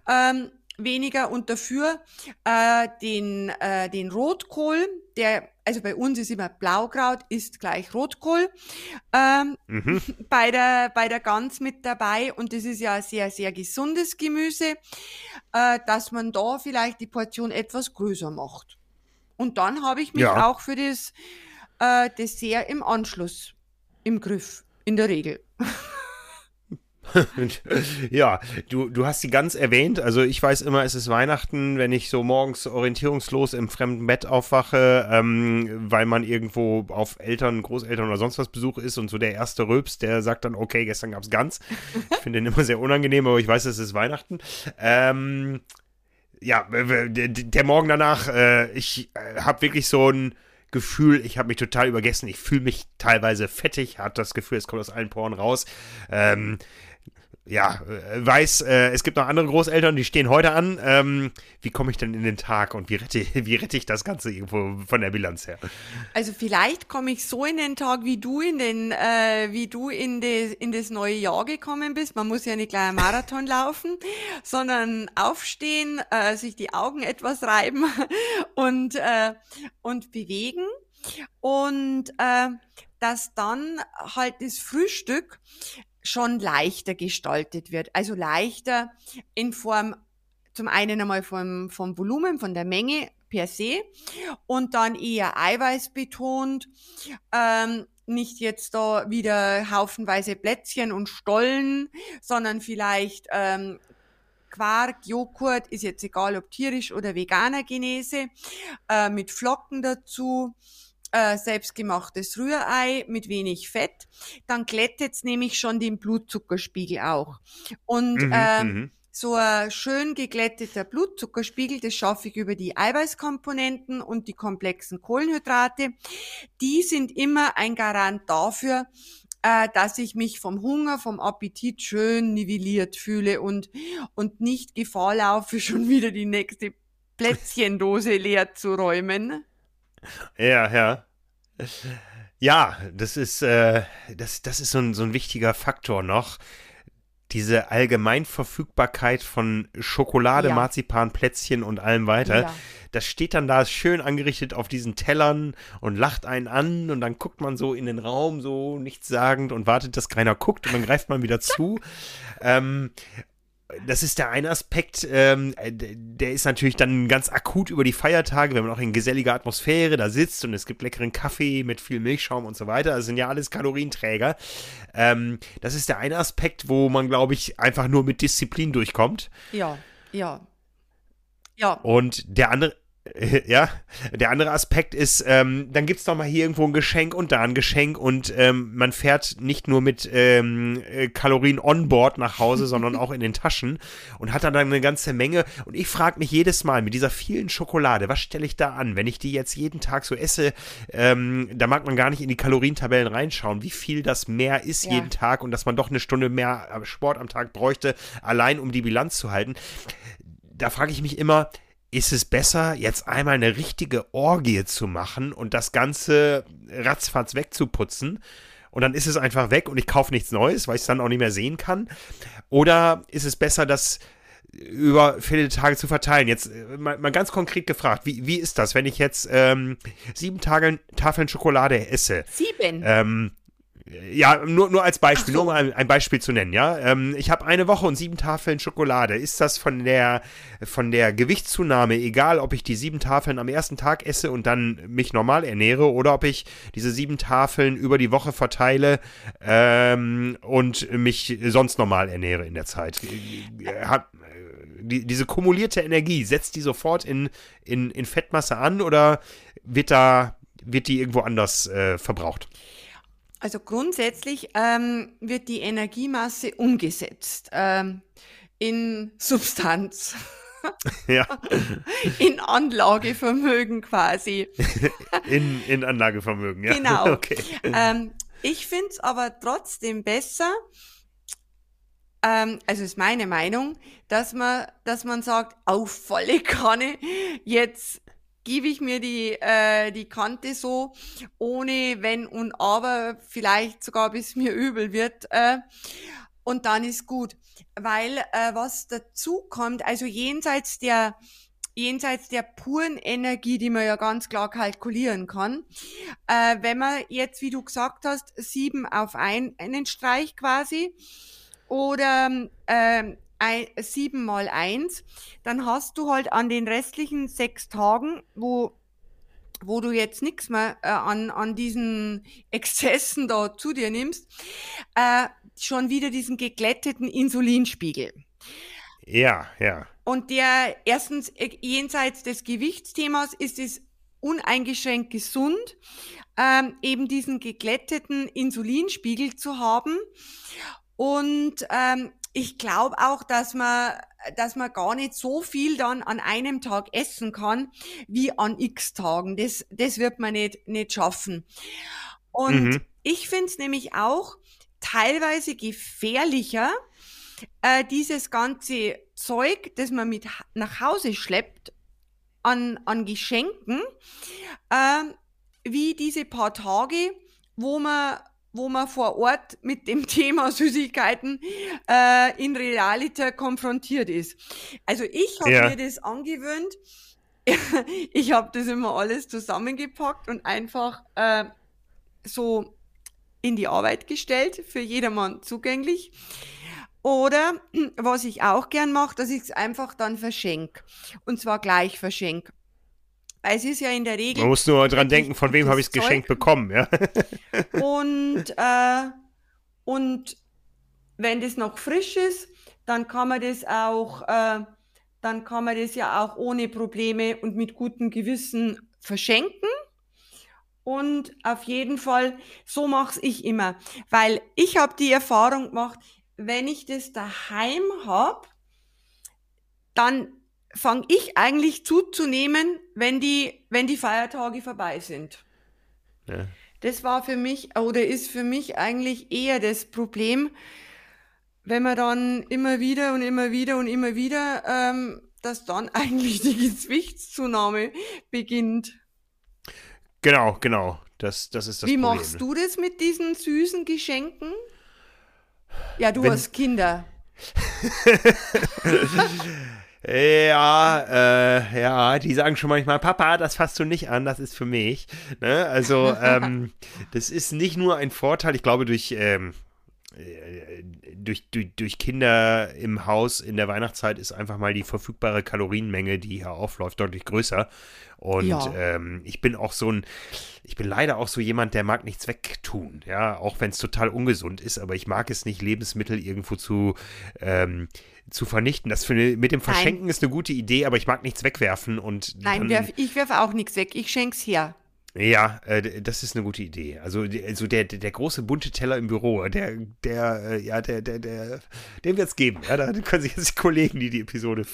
ähm, weniger und dafür äh, den, äh, den Rotkohl, der, also bei uns ist immer Blaukraut, ist gleich Rotkohl, ähm, mhm. bei, der, bei der Gans mit dabei und das ist ja ein sehr, sehr gesundes Gemüse, äh, dass man da vielleicht die Portion etwas größer macht. Und dann habe ich mich ja. auch für das äh, Dessert im Anschluss im Griff, in der Regel. ja, du, du hast sie ganz erwähnt. Also ich weiß immer, es ist Weihnachten, wenn ich so morgens orientierungslos im fremden Bett aufwache, ähm, weil man irgendwo auf Eltern, Großeltern oder sonst was Besuch ist und so der erste Röps, der sagt dann, okay, gestern gab es Gans. Ich finde den immer sehr unangenehm, aber ich weiß, es ist Weihnachten. Ähm, ja, der Morgen danach, äh, ich äh, habe wirklich so ein Gefühl, ich habe mich total übergessen. Ich fühle mich teilweise fettig, hat das Gefühl, es kommt aus allen Poren raus. Ähm, ja, äh, weiß, äh, es gibt noch andere Großeltern, die stehen heute an. Ähm, wie komme ich denn in den Tag und wie rette, wie rette ich das Ganze irgendwo von der Bilanz her? Also vielleicht komme ich so in den Tag, wie du in den, äh, wie du in, de, in das neue Jahr gekommen bist. Man muss ja nicht gleich einen Marathon laufen, sondern aufstehen, äh, sich die Augen etwas reiben und, äh, und bewegen. Und äh, dass dann halt das Frühstück schon leichter gestaltet wird. Also leichter in Form zum einen einmal vom, vom Volumen, von der Menge per se und dann eher eiweißbetont. Ähm, nicht jetzt da wieder haufenweise Plätzchen und Stollen, sondern vielleicht ähm, Quark, Joghurt, ist jetzt egal ob tierisch oder veganer Genese, äh, mit Flocken dazu äh, selbstgemachtes Rührei mit wenig Fett, dann glättet es nämlich schon den Blutzuckerspiegel auch. Und mhm, ähm, mhm. so ein schön geglätteter Blutzuckerspiegel, das schaffe ich über die Eiweißkomponenten und die komplexen Kohlenhydrate. Die sind immer ein Garant dafür, äh, dass ich mich vom Hunger, vom Appetit schön nivelliert fühle und, und nicht Gefahr laufe, schon wieder die nächste Plätzchendose leer zu räumen. Ja, ja. Ja, das ist, äh, das, das ist so ein, so ein wichtiger Faktor noch. Diese Allgemeinverfügbarkeit von Schokolade, ja. Marzipan, Plätzchen und allem weiter. Ja. Das steht dann da schön angerichtet auf diesen Tellern und lacht einen an und dann guckt man so in den Raum, so nichtssagend und wartet, dass keiner guckt und dann greift man wieder zu. ähm, das ist der eine Aspekt, ähm, äh, der ist natürlich dann ganz akut über die Feiertage, wenn man auch in geselliger Atmosphäre da sitzt und es gibt leckeren Kaffee mit viel Milchschaum und so weiter. Das sind ja alles Kalorienträger. Ähm, das ist der eine Aspekt, wo man, glaube ich, einfach nur mit Disziplin durchkommt. Ja, ja. Ja. Und der andere, Ja, der andere Aspekt ist, ähm, dann gibt es doch mal hier irgendwo ein Geschenk und da ein Geschenk und ähm, man fährt nicht nur mit ähm, äh, Kalorien on board nach Hause, sondern auch in den Taschen und hat dann eine ganze Menge. Und ich frage mich jedes Mal mit dieser vielen Schokolade, was stelle ich da an? Wenn ich die jetzt jeden Tag so esse, ähm, da mag man gar nicht in die Kalorientabellen reinschauen, wie viel das mehr ist ja. jeden Tag und dass man doch eine Stunde mehr Sport am Tag bräuchte, allein um die Bilanz zu halten. Da frage ich mich immer, ist es besser, jetzt einmal eine richtige Orgie zu machen und das Ganze ratzfatz wegzuputzen. Und dann ist es einfach weg und ich kaufe nichts Neues, weil ich es dann auch nicht mehr sehen kann. Oder ist es besser, das über viele Tage zu verteilen. Jetzt äh, mal, mal ganz konkret gefragt, wie, wie ist das, wenn ich jetzt ähm, sieben Tage Tafeln Schokolade esse? Sieben? Ähm, ja, nur, nur als Beispiel, so. nur mal ein, Beispiel zu nennen, ja. Ähm, ich habe eine Woche und sieben Tafeln Schokolade. Ist das von der, von der Gewichtszunahme egal, ob ich die sieben Tafeln am ersten Tag esse und dann mich normal ernähre oder ob ich diese sieben Tafeln über die Woche verteile ähm, und mich sonst normal ernähre in der Zeit? Hab, die, diese kumulierte Energie, setzt die sofort in, in, in Fettmasse an oder wird da, wird die irgendwo anders äh, verbraucht? Also grundsätzlich ähm, wird die Energiemasse umgesetzt ähm, in Substanz. Ja. In Anlagevermögen quasi. In, in Anlagevermögen, ja. Genau. Okay. Ähm, ich finde es aber trotzdem besser, ähm, also ist meine Meinung, dass man, dass man sagt, auf volle Kanne, jetzt gebe ich mir die, äh, die Kante so, ohne wenn und aber, vielleicht sogar bis mir übel wird. Äh, und dann ist gut. Weil äh, was dazu kommt, also jenseits der jenseits der puren Energie, die man ja ganz klar kalkulieren kann, äh, wenn man jetzt, wie du gesagt hast, sieben auf ein, einen Streich quasi oder äh, ein, sieben mal eins, dann hast du halt an den restlichen sechs Tagen, wo wo du jetzt nichts mehr äh, an, an diesen Exzessen da zu dir nimmst, äh, schon wieder diesen geglätteten Insulinspiegel. Ja, ja. Und der erstens äh, jenseits des Gewichtsthemas ist es uneingeschränkt gesund, ähm, eben diesen geglätteten Insulinspiegel zu haben. Und ähm, ich glaube auch, dass man, dass man gar nicht so viel dann an einem Tag essen kann, wie an x Tagen. Das, das wird man nicht, nicht schaffen. Und mhm. ich finde es nämlich auch teilweise gefährlicher, äh, dieses ganze Zeug, das man mit nach Hause schleppt, an, an Geschenken, äh, wie diese paar Tage, wo man wo man vor Ort mit dem Thema Süßigkeiten äh, in Realita konfrontiert ist. Also ich habe ja. mir das angewöhnt. ich habe das immer alles zusammengepackt und einfach äh, so in die Arbeit gestellt, für jedermann zugänglich. Oder was ich auch gern mache, dass ich es einfach dann verschenke. Und zwar gleich verschenke. Weil es ist ja in der Regel. Man muss nur dran denken, von wem habe ich es geschenkt bekommen, ja. und, äh, und wenn das noch frisch ist, dann kann man das auch, äh, dann kann man das ja auch ohne Probleme und mit gutem Gewissen verschenken. Und auf jeden Fall, so mache ich immer. Weil ich habe die Erfahrung gemacht, wenn ich das daheim habe, dann fange ich eigentlich zuzunehmen, wenn die, wenn die Feiertage vorbei sind. Ja. Das war für mich oder ist für mich eigentlich eher das Problem, wenn man dann immer wieder und immer wieder und immer wieder, ähm, dass dann eigentlich die Gewichtszunahme beginnt. Genau, genau. Das, das ist das Wie Problem. machst du das mit diesen süßen Geschenken? Ja, du Wenn, hast Kinder. Ja, äh, ja, die sagen schon manchmal, Papa, das fasst du nicht an, das ist für mich. Ne? Also, ähm, das ist nicht nur ein Vorteil, ich glaube, durch, ähm, äh, durch, durch, durch Kinder im Haus in der Weihnachtszeit ist einfach mal die verfügbare Kalorienmenge, die hier aufläuft, deutlich größer. Und ja. ähm, ich bin auch so ein, ich bin leider auch so jemand, der mag nichts wegtun, ja, auch wenn es total ungesund ist, aber ich mag es nicht, Lebensmittel irgendwo zu ähm, zu vernichten. Das für, mit dem Verschenken Nein. ist eine gute Idee, aber ich mag nichts wegwerfen und. Nein, werf, ich werfe auch nichts weg. Ich schenk's her. Ja, äh, das ist eine gute Idee. Also, also der, der, der große bunte Teller im Büro, der, der, äh, ja, der, der, der, den wird es geben. Ja, da können sich jetzt die Kollegen, die die Episode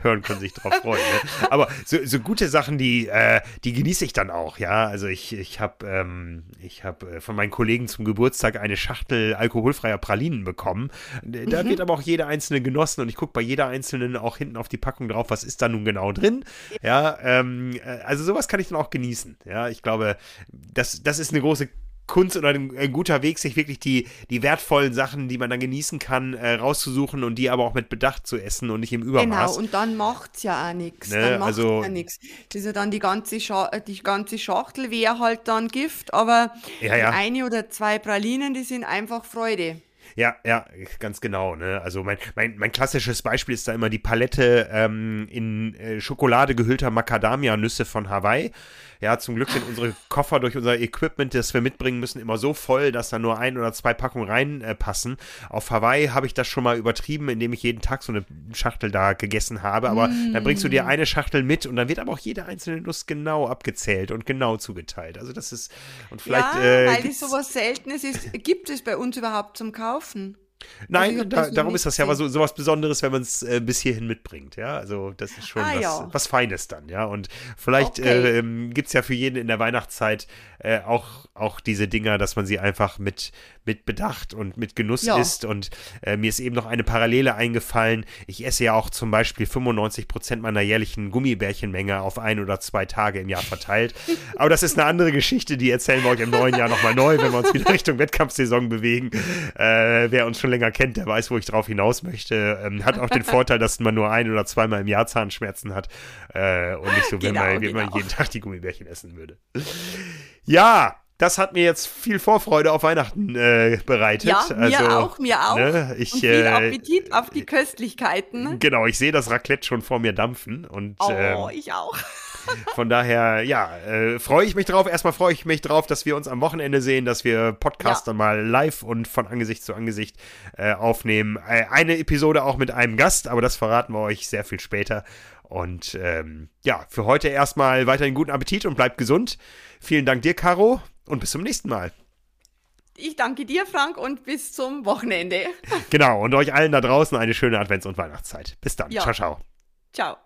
hören, können sich drauf freuen. Ne? Aber so, so gute Sachen, die, äh, die genieße ich dann auch. Ja, also ich, ich habe, ähm, ich habe äh, von meinen Kollegen zum Geburtstag eine Schachtel alkoholfreier Pralinen bekommen. Da mhm. wird aber auch jede einzelne genossen und ich gucke bei jeder einzelnen auch hinten auf die Packung drauf, was ist da nun genau drin. Ja, ähm, äh, also sowas kann ich dann auch genießen. Ja, ich glaube, das, das ist eine große Kunst oder ein, ein, guter Weg, sich wirklich die, die wertvollen Sachen, die man dann genießen kann, äh, rauszusuchen und die aber auch mit Bedacht zu essen und nicht im Übermaß. Genau, und dann macht es ja auch nichts. Ne? Dann macht also, ja nichts. Das ist ja dann die ganze, Scha die ganze Schachtel wäre halt dann Gift, aber ja, ja. eine oder zwei Pralinen, die sind einfach Freude. Ja, ja, ganz genau. Ne? Also mein, mein, mein klassisches Beispiel ist da immer die Palette ähm, in äh, Schokolade gehüllter Macadamia-Nüsse von Hawaii. Ja, zum Glück sind unsere Koffer durch unser Equipment, das wir mitbringen müssen, immer so voll, dass da nur ein oder zwei Packungen reinpassen. Äh, Auf Hawaii habe ich das schon mal übertrieben, indem ich jeden Tag so eine Schachtel da gegessen habe. Aber mm. dann bringst du dir eine Schachtel mit und dann wird aber auch jede einzelne Nuss genau abgezählt und genau zugeteilt. Also das ist und vielleicht. Ja, äh, weil es sowas Seltenes ist, gibt es bei uns überhaupt zum Kaufen? Nein, Also da, darum ist das ja was, so was Besonderes, wenn man es äh, bis hierhin mitbringt, ja. Also das ist schon Ah, was, ja. was Feines dann, ja. Und vielleicht Okay. ähm, gibt es ja für jeden in der Weihnachtszeit äh, auch, auch diese Dinger, dass man sie einfach mit, mit Bedacht und mit Genuss Ja. isst. Und äh, mir ist eben noch eine Parallele eingefallen. Ich esse ja auch zum Beispiel 95 Prozent meiner jährlichen Gummibärchenmenge auf ein oder zwei Tage im Jahr verteilt. Aber das ist eine andere Geschichte, die erzählen wir euch im neuen Jahr nochmal neu, wenn wir uns wieder Richtung Wettkampfsaison bewegen. Äh, wer uns schon länger kennt, der weiß, wo ich drauf hinaus möchte. Ähm, hat auch den Vorteil, dass man nur ein oder zweimal im Jahr Zahnschmerzen hat äh, und nicht so, wenn, Genau, man, wenn man genau. jeden Tag die Gummibärchen essen würde. Ja, das hat mir jetzt viel Vorfreude auf Weihnachten äh, bereitet. Ja, mir also, auch, mir auch. Ne, ich, Und viel äh, Appetit auf die Köstlichkeiten. Genau, ich sehe das Raclette schon vor mir dampfen und Oh, ähm, ich auch. von daher, ja, äh, freue ich mich drauf. Erstmal freue ich mich drauf, dass wir uns am Wochenende sehen, dass wir Podcast Ja. dann mal live und von Angesicht zu Angesicht äh, aufnehmen. Äh, eine Episode auch mit einem Gast, aber das verraten wir euch sehr viel später. Und ähm, ja, für heute erstmal weiterhin guten Appetit und bleibt gesund. Vielen Dank dir, Caro, und bis zum nächsten Mal. Ich danke dir, Frank, und bis zum Wochenende. Genau, und euch allen da draußen eine schöne Advents- und Weihnachtszeit. Bis dann. Ja. Ciao, ciao. Ciao.